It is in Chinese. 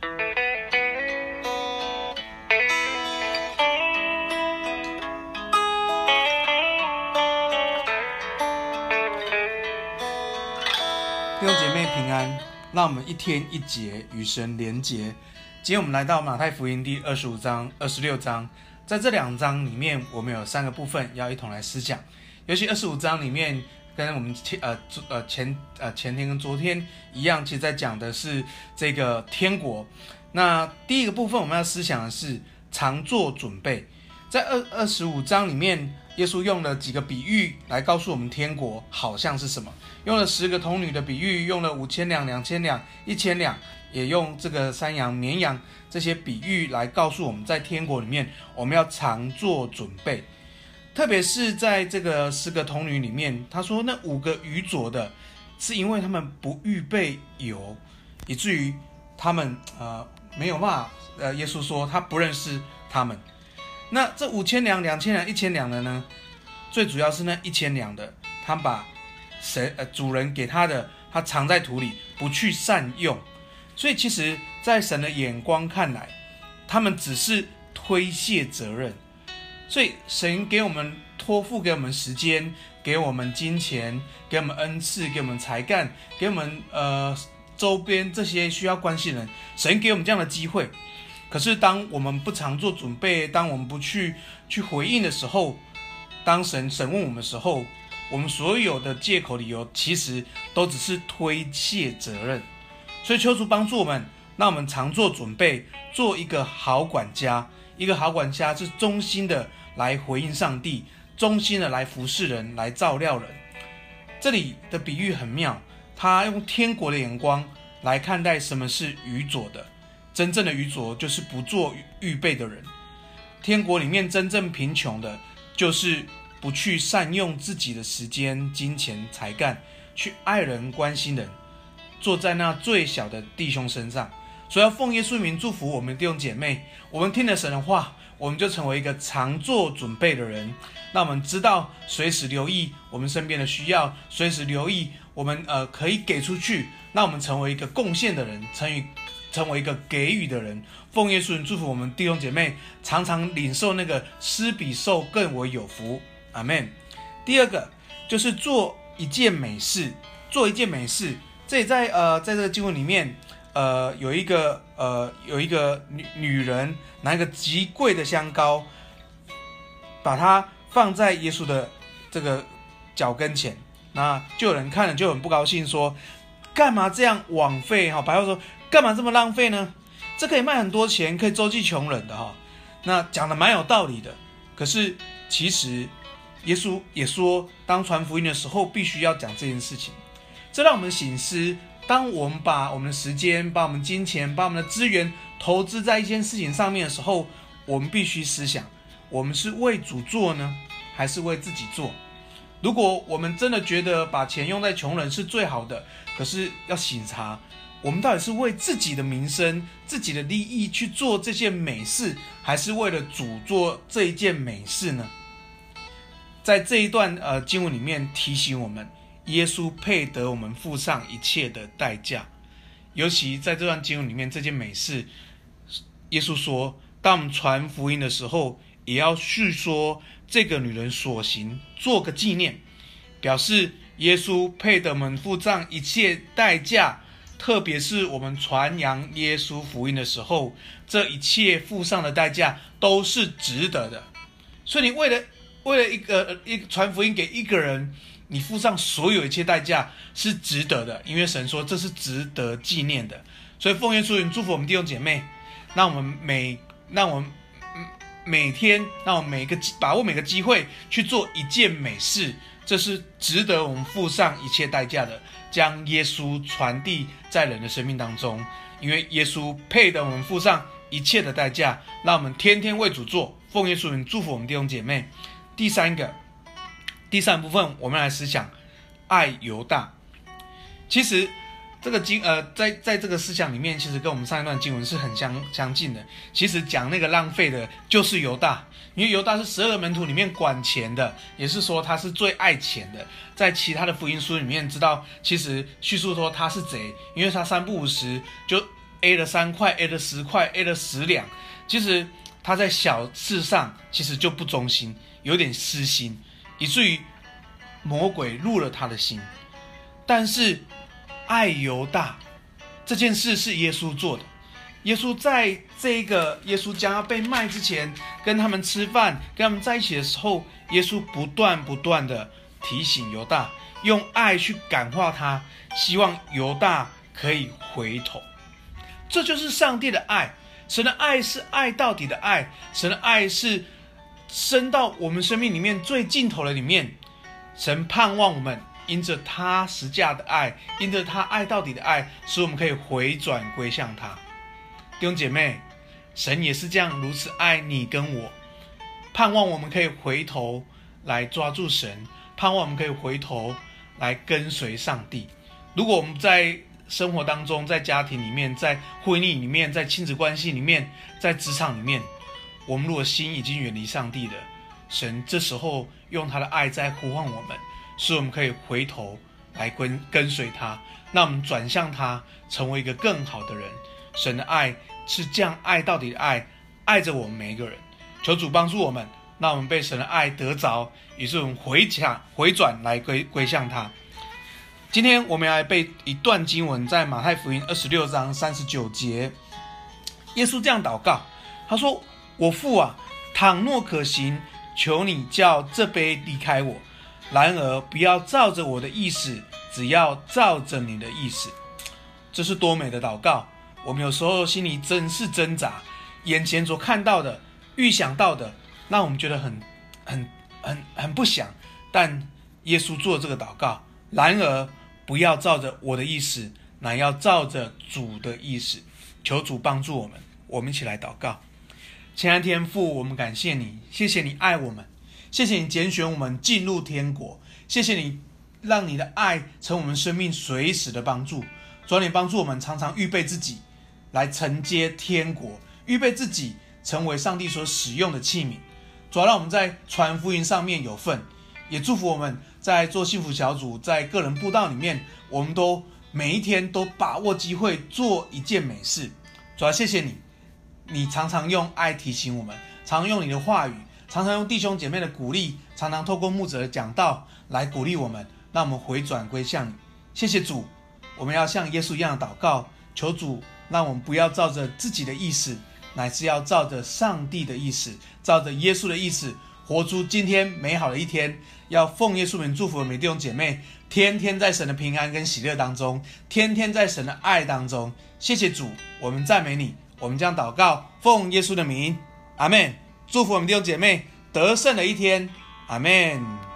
弟兄姐妹平安，让我们一天一节与神连结。今天我们来到马太福音第二十五章、二十六章，在这两章里面，我们有三个部分要一同来思想。尤其二十五章里面，跟我们前呃呃前呃前天跟昨天一样，其实在讲的是这个天国。那第一个部分我们要思想的是常做准备。在二二十五章里面，耶稣用了几个比喻来告诉我们天国好像是什么。用了十个童女的比喻，用了五千两、两千两、一千两，也用这个山羊、绵羊这些比喻来告诉我们在天国里面，我们要常做准备。特别是在这个十个童女里面，他说那五个愚拙的，是因为他们不预备油，以至于他们呃没有办法。呃，耶稣说他不认识他们。那这五千两、两千两、一千两的呢？最主要是那一千两的，他把。神呃，主人给他的，他藏在土里，不去善用，所以其实，在神的眼光看来，他们只是推卸责任。所以神给我们托付，给我们时间，给我们金钱，给我们恩赐，给我们才干，给我们呃周边这些需要关心人，神给我们这样的机会。可是当我们不常做准备，当我们不去去回应的时候，当神审问我们的时候，我们所有的借口理由，其实都只是推卸责任，所以求主帮助我们，让我们常做准备，做一个好管家。一个好管家是忠心的来回应上帝，忠心的来服侍人，来照料人。这里的比喻很妙，他用天国的眼光来看待什么是愚拙的。真正的愚拙就是不做预备的人。天国里面真正贫穷的，就是。不去善用自己的时间、金钱、才干，去爱人、关心人，坐在那最小的弟兄身上。所以要奉耶稣名祝福我们弟兄姐妹。我们听了神的话，我们就成为一个常做准备的人。那我们知道随时留意我们身边的需要，随时留意我们呃可以给出去。那我们成为一个贡献的人，成为成为一个给予的人。奉耶稣名祝福我们弟兄姐妹，常常领受那个施比受更为有福。阿门。第二个就是做一件美事，做一件美事。这也在呃，在这个经文里面，呃，有一个呃，有一个女女人拿一个极贵的香膏，把它放在耶稣的这个脚跟前，那就有人看了就很不高兴，说：干嘛这样枉费？哈，白话说，干嘛这么浪费呢？这可以卖很多钱，可以周济穷人的哈。那讲的蛮有道理的，可是其实。耶稣也说，当传福音的时候，必须要讲这件事情。这让我们省思：当我们把我们的时间、把我们金钱、把我们的资源投资在一件事情上面的时候，我们必须思想：我们是为主做呢，还是为自己做？如果我们真的觉得把钱用在穷人是最好的，可是要醒察，我们到底是为自己的名声、自己的利益去做这件美事，还是为了主做这一件美事呢？在这一段呃经文里面提醒我们，耶稣配得我们付上一切的代价。尤其在这段经文里面，这件美事，耶稣说，当我们传福音的时候，也要叙说这个女人所行，做个纪念，表示耶稣配得我们付上一切代价。特别是我们传扬耶稣福音的时候，这一切付上的代价都是值得的。所以你为了。为了一个一传福音给一个人，你付上所有一切代价是值得的，因为神说这是值得纪念的。所以奉耶稣名祝福我们弟兄姐妹，让我们每让我们每天让我们每个把握每个机会去做一件美事，这是值得我们付上一切代价的，将耶稣传递在人的生命当中，因为耶稣配得我们付上一切的代价，让我们天天为主做。奉耶稣名祝福我们弟兄姐妹。第三个，第三部分，我们来思想爱犹大。其实这个经呃，在在这个思想里面，其实跟我们上一段经文是很相相近的。其实讲那个浪费的，就是犹大，因为犹大是十二个门徒里面管钱的，也是说他是最爱钱的。在其他的福音书里面，知道其实叙述说他是贼，因为他三不五时就 A 了三块，A 了十块，A 了十两。其实他在小事上其实就不忠心，有点私心，以至于魔鬼入了他的心。但是爱犹大这件事是耶稣做的。耶稣在这个耶稣将要被卖之前，跟他们吃饭，跟他们在一起的时候，耶稣不断不断的提醒犹大，用爱去感化他，希望犹大可以回头。这就是上帝的爱，神的爱是爱到底的爱，神的爱是伸到我们生命里面最尽头的里面。神盼望我们因着他实价的爱，因着他爱到底的爱，使我们可以回转归向他。弟兄姐妹，神也是这样如此爱你跟我，盼望我们可以回头来抓住神，盼望我们可以回头来跟随上帝。如果我们在生活当中，在家庭里面，在婚姻里面，在亲子关系里面，在职场里面，我们如果心已经远离上帝了，神这时候用他的爱在呼唤我们，使我们可以回头来跟跟随他，那我们转向他，成为一个更好的人。神的爱是这样爱到底的爱，爱着我们每一个人。求主帮助我们，那我们被神的爱得着，于是我们回转回转来归归向他。今天我们要来背一段经文，在马太福音二十六章三十九节，耶稣这样祷告，他说：“我父啊，倘若可行，求你叫这杯离开我；然而不要照着我的意思，只要照着你的意思。”这是多美的祷告！我们有时候心里真是挣扎，眼前所看到的、预想到的，让我们觉得很、很、很、很不想。但耶稣做这个祷告，然而。不要照着我的意思，乃要照着主的意思。求主帮助我们，我们一起来祷告。亲爱天父，我们感谢你，谢谢你爱我们，谢谢你拣选我们进入天国，谢谢你让你的爱成我们生命随时的帮助。主，你帮助我们常常预备自己来承接天国，预备自己成为上帝所使用的器皿。主要，让我们在传福音上面有份。也祝福我们在做幸福小组，在个人布道里面，我们都每一天都把握机会做一件美事。主要谢谢你，你常常用爱提醒我们，常常用你的话语，常常用弟兄姐妹的鼓励，常常透过牧者的讲道来鼓励我们，让我们回转归向你。谢谢主，我们要像耶稣一样祷告，求主让我们不要照着自己的意思，乃是要照着上帝的意思，照着耶稣的意思。活出今天美好的一天，要奉耶稣名祝福我们弟兄姐妹，天天在神的平安跟喜乐当中，天天在神的爱当中。谢谢主，我们赞美你，我们将祷告奉耶稣的名，阿门。祝福我们弟兄姐妹得胜的一天，阿门。